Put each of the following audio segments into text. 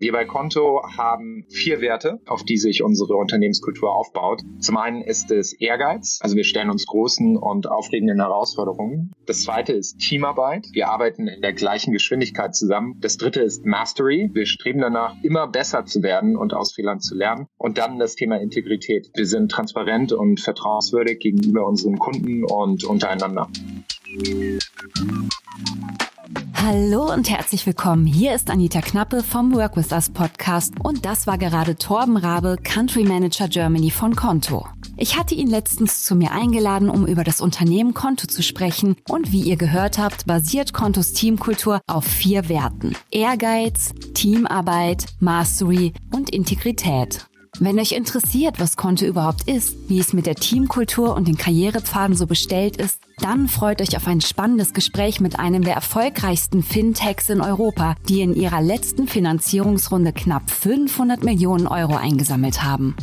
Wir bei Konto haben vier Werte, auf die sich unsere Unternehmenskultur aufbaut. Zum einen ist es Ehrgeiz, also wir stellen uns großen und aufregenden Herausforderungen. Das zweite ist Teamarbeit. Wir arbeiten in der gleichen Geschwindigkeit zusammen. Das dritte ist Mastery. Wir streben danach, immer besser zu werden und aus Fehlern zu lernen. Und dann das Thema Integrität. Wir sind transparent und vertrauenswürdig gegenüber unseren Kunden und untereinander. Hallo und herzlich willkommen. Hier ist Anita Knappe vom Work With Us Podcast und das war gerade Torben Rabe, Country Manager Germany von Konto. Ich hatte ihn letztens zu mir eingeladen, um über das Unternehmen Konto zu sprechen und wie ihr gehört habt, basiert Kontos Teamkultur auf vier Werten. Ehrgeiz, Teamarbeit, Mastery und Integrität. Wenn euch interessiert, was Konto überhaupt ist, wie es mit der Teamkultur und den Karrierepfaden so bestellt ist, dann freut euch auf ein spannendes Gespräch mit einem der erfolgreichsten Fintechs in Europa, die in ihrer letzten Finanzierungsrunde knapp 500 Millionen Euro eingesammelt haben.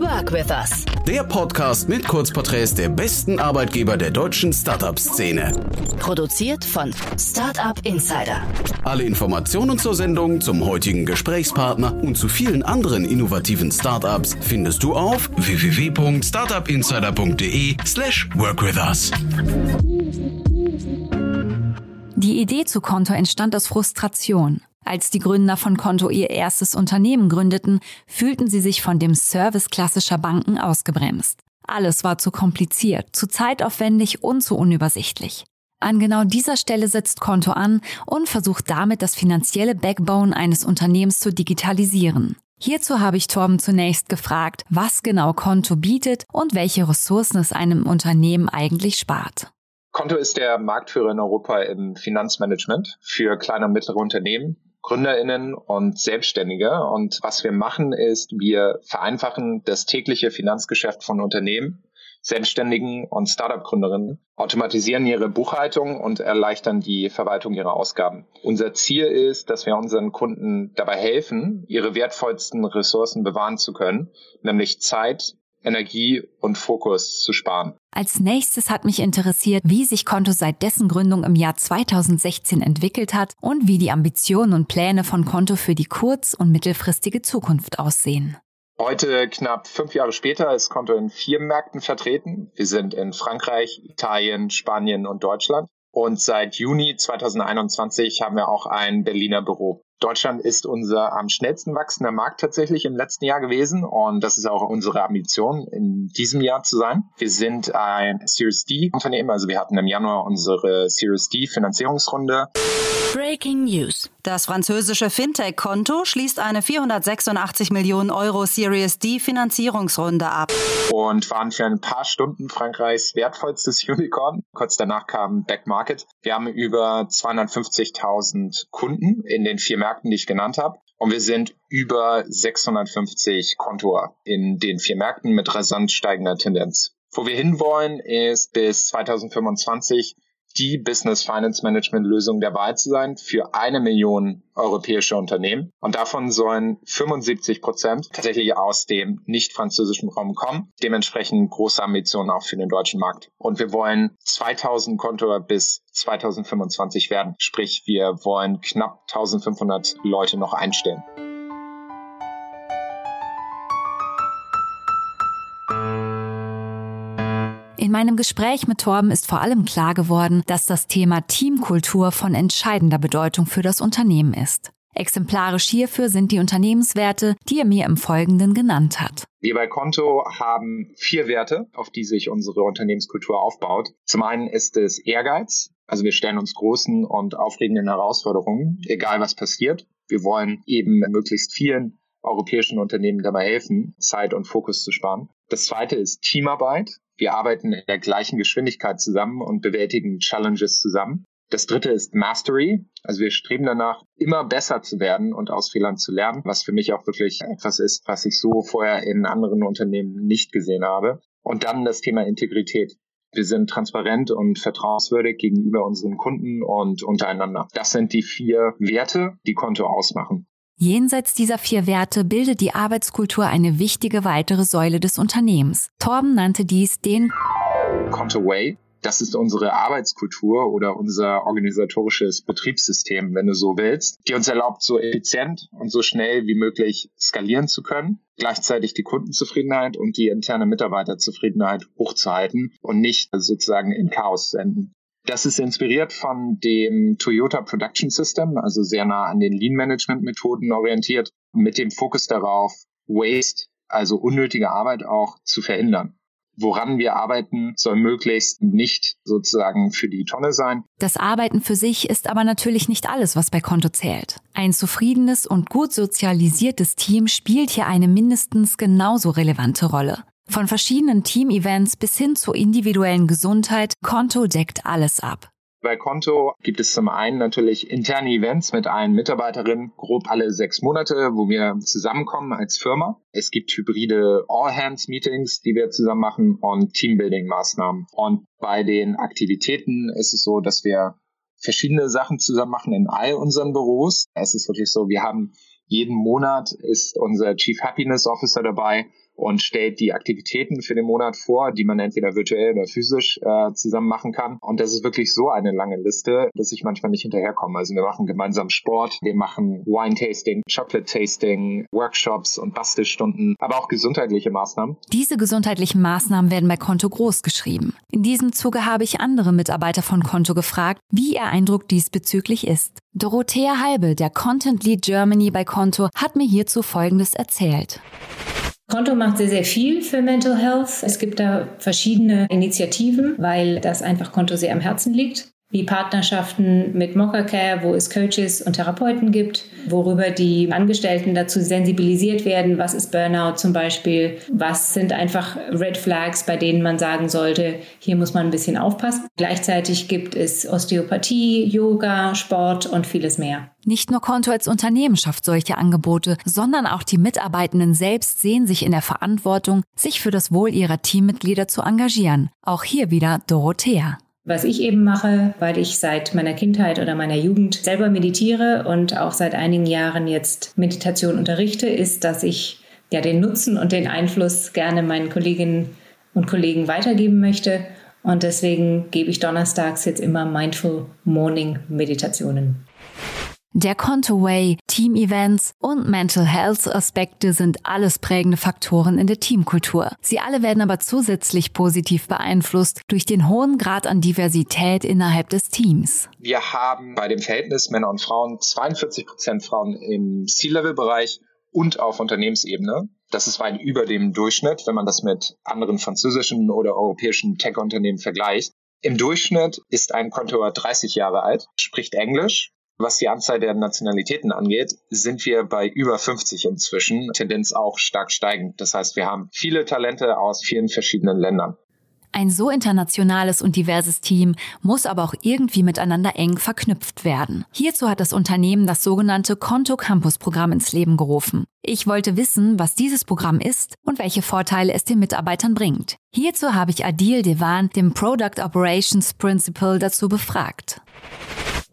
Work with us. Der Podcast mit Kurzporträts der besten Arbeitgeber der deutschen Startup-Szene. Produziert von Startup Insider. Alle Informationen zur Sendung, zum heutigen Gesprächspartner und zu vielen anderen innovativen Startups findest du auf www.startupinsider.de/slash workwithus. Die Idee zu Konto entstand aus Frustration. Als die Gründer von Konto ihr erstes Unternehmen gründeten, fühlten sie sich von dem Service klassischer Banken ausgebremst. Alles war zu kompliziert, zu zeitaufwendig und zu unübersichtlich. An genau dieser Stelle setzt Konto an und versucht damit das finanzielle Backbone eines Unternehmens zu digitalisieren. Hierzu habe ich Torben zunächst gefragt, was genau Konto bietet und welche Ressourcen es einem Unternehmen eigentlich spart. Konto ist der Marktführer in Europa im Finanzmanagement für kleine und mittlere Unternehmen GründerInnen und Selbstständige. Und was wir machen ist, wir vereinfachen das tägliche Finanzgeschäft von Unternehmen, Selbstständigen und Startup-Gründerinnen, automatisieren ihre Buchhaltung und erleichtern die Verwaltung ihrer Ausgaben. Unser Ziel ist, dass wir unseren Kunden dabei helfen, ihre wertvollsten Ressourcen bewahren zu können, nämlich Zeit, Energie und Fokus zu sparen. Als nächstes hat mich interessiert, wie sich Konto seit dessen Gründung im Jahr 2016 entwickelt hat und wie die Ambitionen und Pläne von Konto für die kurz- und mittelfristige Zukunft aussehen. Heute, knapp fünf Jahre später, ist Konto in vier Märkten vertreten. Wir sind in Frankreich, Italien, Spanien und Deutschland. Und seit Juni 2021 haben wir auch ein Berliner Büro. Deutschland ist unser am schnellsten wachsender Markt tatsächlich im letzten Jahr gewesen und das ist auch unsere Ambition in diesem Jahr zu sein. Wir sind ein Series D Unternehmen, also wir hatten im Januar unsere Series D Finanzierungsrunde. Breaking News. Das französische Fintech-Konto schließt eine 486 Millionen Euro Series D Finanzierungsrunde ab. Und waren für ein paar Stunden Frankreichs wertvollstes Unicorn. Kurz danach kam Back Market. Wir haben über 250.000 Kunden in den vier Märkten, die ich genannt habe. Und wir sind über 650 Kontor in den vier Märkten mit rasant steigender Tendenz. Wo wir hinwollen, ist bis 2025 die Business Finance Management Lösung der Wahl zu sein für eine Million europäische Unternehmen. Und davon sollen 75 Prozent tatsächlich aus dem nicht französischen Raum kommen. Dementsprechend große Ambitionen auch für den deutschen Markt. Und wir wollen 2000 Konto bis 2025 werden. Sprich, wir wollen knapp 1500 Leute noch einstellen. In meinem Gespräch mit Torben ist vor allem klar geworden, dass das Thema Teamkultur von entscheidender Bedeutung für das Unternehmen ist. Exemplarisch hierfür sind die Unternehmenswerte, die er mir im Folgenden genannt hat. Wir bei Konto haben vier Werte, auf die sich unsere Unternehmenskultur aufbaut. Zum einen ist es Ehrgeiz. Also wir stellen uns großen und aufregenden Herausforderungen, egal was passiert. Wir wollen eben möglichst vielen europäischen Unternehmen dabei helfen, Zeit und Fokus zu sparen. Das zweite ist Teamarbeit. Wir arbeiten in der gleichen Geschwindigkeit zusammen und bewältigen Challenges zusammen. Das dritte ist Mastery. Also wir streben danach, immer besser zu werden und aus Fehlern zu lernen, was für mich auch wirklich etwas ist, was ich so vorher in anderen Unternehmen nicht gesehen habe. Und dann das Thema Integrität. Wir sind transparent und vertrauenswürdig gegenüber unseren Kunden und untereinander. Das sind die vier Werte, die Konto ausmachen. Jenseits dieser vier Werte bildet die Arbeitskultur eine wichtige weitere Säule des Unternehmens. Torben nannte dies den Konto Way. Das ist unsere Arbeitskultur oder unser organisatorisches Betriebssystem, wenn du so willst, die uns erlaubt, so effizient und so schnell wie möglich skalieren zu können, gleichzeitig die Kundenzufriedenheit und die interne Mitarbeiterzufriedenheit hochzuhalten und nicht sozusagen in Chaos zu enden. Das ist inspiriert von dem Toyota Production System, also sehr nah an den Lean Management Methoden orientiert, mit dem Fokus darauf, Waste, also unnötige Arbeit auch zu verhindern woran wir arbeiten, soll möglichst nicht sozusagen für die Tonne sein. Das Arbeiten für sich ist aber natürlich nicht alles, was bei Konto zählt. Ein zufriedenes und gut sozialisiertes Team spielt hier eine mindestens genauso relevante Rolle. Von verschiedenen Team-Events bis hin zur individuellen Gesundheit, Konto deckt alles ab. Bei Konto gibt es zum einen natürlich interne Events mit allen Mitarbeiterinnen, grob alle sechs Monate, wo wir zusammenkommen als Firma. Es gibt hybride All-Hands-Meetings, die wir zusammen machen und Teambuilding-Maßnahmen. Und bei den Aktivitäten ist es so, dass wir verschiedene Sachen zusammen machen in all unseren Büros. Es ist wirklich so, wir haben jeden Monat ist unser Chief Happiness Officer dabei, und stellt die Aktivitäten für den Monat vor, die man entweder virtuell oder physisch äh, zusammen machen kann. Und das ist wirklich so eine lange Liste, dass ich manchmal nicht hinterherkomme. Also wir machen gemeinsam Sport, wir machen Wine-Tasting, Chocolate-Tasting, Workshops und Bastelstunden, aber auch gesundheitliche Maßnahmen. Diese gesundheitlichen Maßnahmen werden bei Konto groß geschrieben. In diesem Zuge habe ich andere Mitarbeiter von Konto gefragt, wie ihr Eindruck diesbezüglich ist. Dorothea Halbe, der Content Lead Germany bei Konto, hat mir hierzu Folgendes erzählt. Konto macht sehr, sehr viel für Mental Health. Es gibt da verschiedene Initiativen, weil das einfach Konto sehr am Herzen liegt wie Partnerschaften mit Mockercare, wo es Coaches und Therapeuten gibt, worüber die Angestellten dazu sensibilisiert werden, was ist Burnout zum Beispiel, was sind einfach Red Flags, bei denen man sagen sollte, hier muss man ein bisschen aufpassen. Gleichzeitig gibt es Osteopathie, Yoga, Sport und vieles mehr. Nicht nur Konto als Unternehmen schafft solche Angebote, sondern auch die Mitarbeitenden selbst sehen sich in der Verantwortung, sich für das Wohl ihrer Teammitglieder zu engagieren. Auch hier wieder Dorothea. Was ich eben mache, weil ich seit meiner Kindheit oder meiner Jugend selber meditiere und auch seit einigen Jahren jetzt Meditation unterrichte, ist, dass ich ja den Nutzen und den Einfluss gerne meinen Kolleginnen und Kollegen weitergeben möchte. Und deswegen gebe ich donnerstags jetzt immer Mindful Morning Meditationen. Der Contoway, Team-Events und Mental Health-Aspekte sind alles prägende Faktoren in der Teamkultur. Sie alle werden aber zusätzlich positiv beeinflusst durch den hohen Grad an Diversität innerhalb des Teams. Wir haben bei dem Verhältnis Männer und Frauen 42 Prozent Frauen im C-Level-Bereich und auf Unternehmensebene. Das ist weit über dem Durchschnitt, wenn man das mit anderen französischen oder europäischen Tech-Unternehmen vergleicht. Im Durchschnitt ist ein Kontor 30 Jahre alt, spricht Englisch, was die Anzahl der Nationalitäten angeht, sind wir bei über 50 inzwischen, Tendenz auch stark steigend. Das heißt, wir haben viele Talente aus vielen verschiedenen Ländern. Ein so internationales und diverses Team muss aber auch irgendwie miteinander eng verknüpft werden. Hierzu hat das Unternehmen das sogenannte Konto Campus Programm ins Leben gerufen. Ich wollte wissen, was dieses Programm ist und welche Vorteile es den Mitarbeitern bringt. Hierzu habe ich Adil Devan, dem Product Operations Principal, dazu befragt.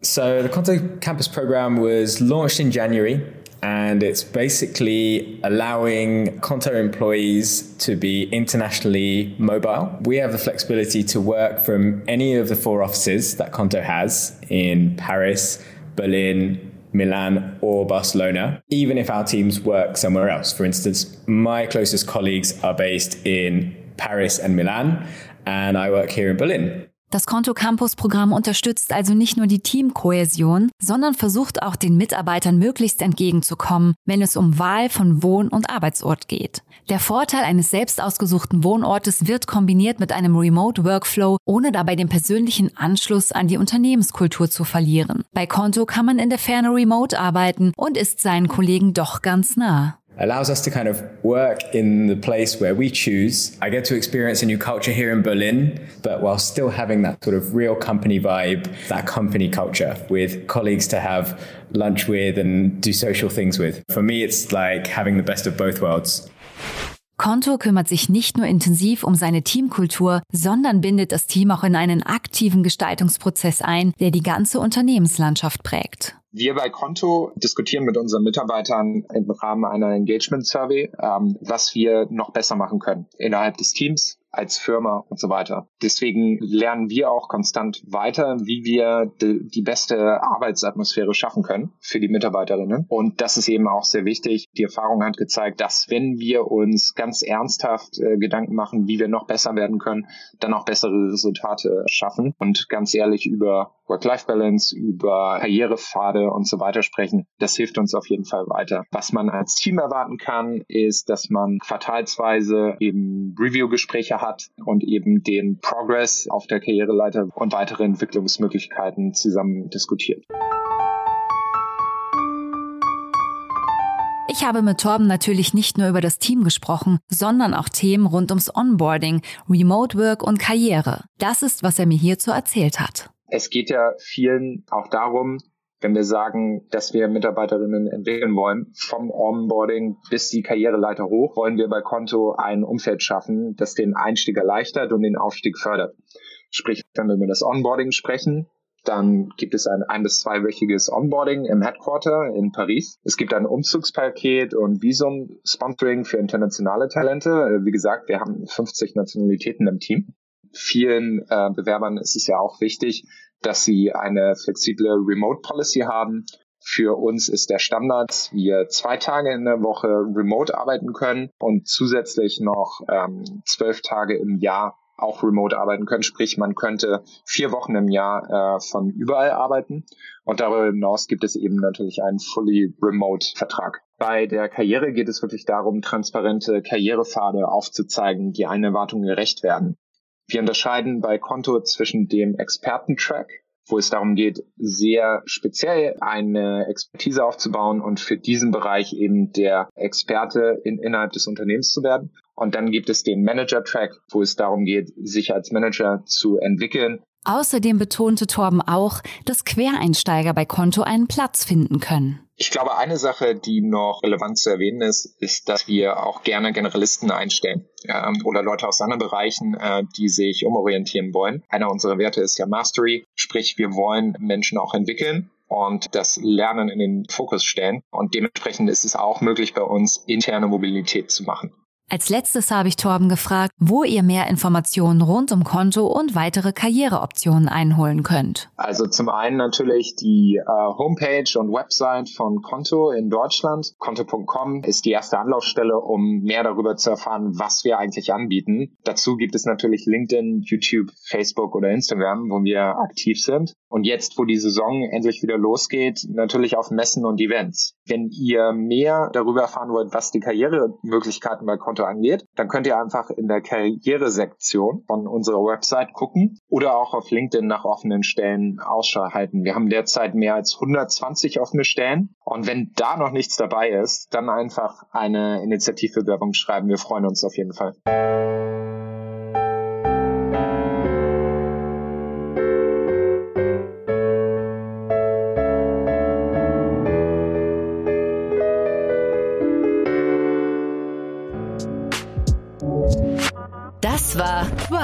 So the Conto Campus program was launched in January and it's basically allowing Conto employees to be internationally mobile. We have the flexibility to work from any of the four offices that Conto has in Paris, Berlin, Milan or Barcelona, even if our teams work somewhere else. For instance, my closest colleagues are based in Paris and Milan, and I work here in Berlin. Das Konto Campus Programm unterstützt also nicht nur die Teamkohäsion, sondern versucht auch den Mitarbeitern möglichst entgegenzukommen, wenn es um Wahl von Wohn- und Arbeitsort geht. Der Vorteil eines selbst ausgesuchten Wohnortes wird kombiniert mit einem Remote Workflow, ohne dabei den persönlichen Anschluss an die Unternehmenskultur zu verlieren. Bei Konto kann man in der Ferne remote arbeiten und ist seinen Kollegen doch ganz nah. Allows us to kind of work in the place where we choose. I get to experience a new culture here in Berlin, but while still having that sort of real company vibe, that company culture with colleagues to have lunch with and do social things with. For me, it's like having the best of both worlds. Konto kümmert sich nicht nur intensiv um seine Teamkultur, sondern bindet das Team auch in einen aktiven Gestaltungsprozess ein, der die ganze Unternehmenslandschaft prägt. Wir bei Konto diskutieren mit unseren Mitarbeitern im Rahmen einer Engagement Survey, ähm, was wir noch besser machen können innerhalb des Teams, als Firma und so weiter. Deswegen lernen wir auch konstant weiter, wie wir die, die beste Arbeitsatmosphäre schaffen können für die Mitarbeiterinnen. Und das ist eben auch sehr wichtig. Die Erfahrung hat gezeigt, dass wenn wir uns ganz ernsthaft äh, Gedanken machen, wie wir noch besser werden können, dann auch bessere Resultate schaffen. Und ganz ehrlich über Work-Life-Balance, über Karrierepfade und so weiter sprechen. Das hilft uns auf jeden Fall weiter. Was man als Team erwarten kann, ist, dass man quartalsweise eben Review-Gespräche hat und eben den Progress auf der Karriereleiter und weitere Entwicklungsmöglichkeiten zusammen diskutiert. Ich habe mit Torben natürlich nicht nur über das Team gesprochen, sondern auch Themen rund ums Onboarding, Remote Work und Karriere. Das ist, was er mir hierzu erzählt hat. Es geht ja vielen auch darum, wenn wir sagen, dass wir Mitarbeiterinnen entwickeln wollen, vom Onboarding bis die Karriereleiter hoch, wollen wir bei Konto ein Umfeld schaffen, das den Einstieg erleichtert und den Aufstieg fördert. Sprich, wenn wir über das Onboarding sprechen, dann gibt es ein ein- bis zweiwöchiges Onboarding im Headquarter in Paris. Es gibt ein Umzugspaket und Visum-Sponsoring für internationale Talente. Wie gesagt, wir haben 50 Nationalitäten im Team vielen äh, Bewerbern ist es ja auch wichtig, dass sie eine flexible Remote Policy haben. Für uns ist der Standard, dass wir zwei Tage in der Woche remote arbeiten können und zusätzlich noch ähm, zwölf Tage im Jahr auch remote arbeiten können. Sprich, man könnte vier Wochen im Jahr äh, von überall arbeiten. Und darüber hinaus gibt es eben natürlich einen fully remote Vertrag. Bei der Karriere geht es wirklich darum, transparente Karrierepfade aufzuzeigen, die einen Erwartungen gerecht werden. Wir unterscheiden bei Konto zwischen dem Expertentrack, wo es darum geht, sehr speziell eine Expertise aufzubauen und für diesen Bereich eben der Experte in, innerhalb des Unternehmens zu werden. Und dann gibt es den Manager-Track, wo es darum geht, sich als Manager zu entwickeln Außerdem betonte Torben auch, dass Quereinsteiger bei Konto einen Platz finden können. Ich glaube, eine Sache, die noch relevant zu erwähnen ist, ist, dass wir auch gerne Generalisten einstellen ähm, oder Leute aus anderen Bereichen, äh, die sich umorientieren wollen. Einer unserer Werte ist ja Mastery, sprich wir wollen Menschen auch entwickeln und das Lernen in den Fokus stellen. Und dementsprechend ist es auch möglich, bei uns interne Mobilität zu machen. Als letztes habe ich Torben gefragt, wo ihr mehr Informationen rund um Konto und weitere Karriereoptionen einholen könnt. Also zum einen natürlich die äh, Homepage und Website von Konto in Deutschland. Konto.com ist die erste Anlaufstelle, um mehr darüber zu erfahren, was wir eigentlich anbieten. Dazu gibt es natürlich LinkedIn, YouTube, Facebook oder Instagram, wo wir aktiv sind. Und jetzt, wo die Saison endlich wieder losgeht, natürlich auf Messen und Events. Wenn ihr mehr darüber erfahren wollt, was die Karrieremöglichkeiten bei Konto angeht, dann könnt ihr einfach in der Karrieresektion von unserer Website gucken oder auch auf LinkedIn nach offenen Stellen Ausschau halten. Wir haben derzeit mehr als 120 offene Stellen. Und wenn da noch nichts dabei ist, dann einfach eine Initiativbewerbung schreiben. Wir freuen uns auf jeden Fall.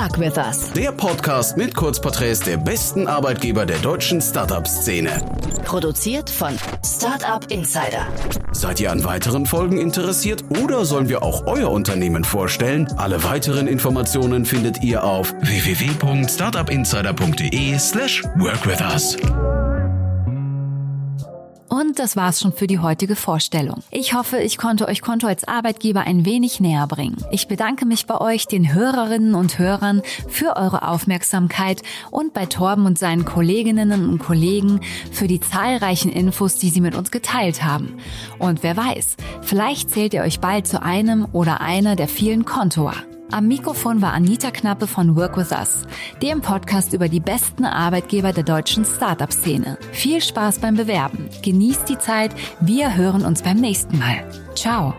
Work With Us. Der Podcast mit Kurzporträts der besten Arbeitgeber der deutschen Startup-Szene. Produziert von Startup Insider. Seid ihr an weiteren Folgen interessiert oder sollen wir auch euer Unternehmen vorstellen? Alle weiteren Informationen findet ihr auf www.startupinsider.de slash workwithus. Und das war's schon für die heutige Vorstellung. Ich hoffe, ich konnte euch Konto als Arbeitgeber ein wenig näher bringen. Ich bedanke mich bei euch, den Hörerinnen und Hörern, für eure Aufmerksamkeit und bei Torben und seinen Kolleginnen und Kollegen für die zahlreichen Infos, die sie mit uns geteilt haben. Und wer weiß, vielleicht zählt ihr euch bald zu einem oder einer der vielen Kontoer. Am Mikrofon war Anita Knappe von Work With Us, dem Podcast über die besten Arbeitgeber der deutschen Startup-Szene. Viel Spaß beim Bewerben. Genießt die Zeit. Wir hören uns beim nächsten Mal. Ciao.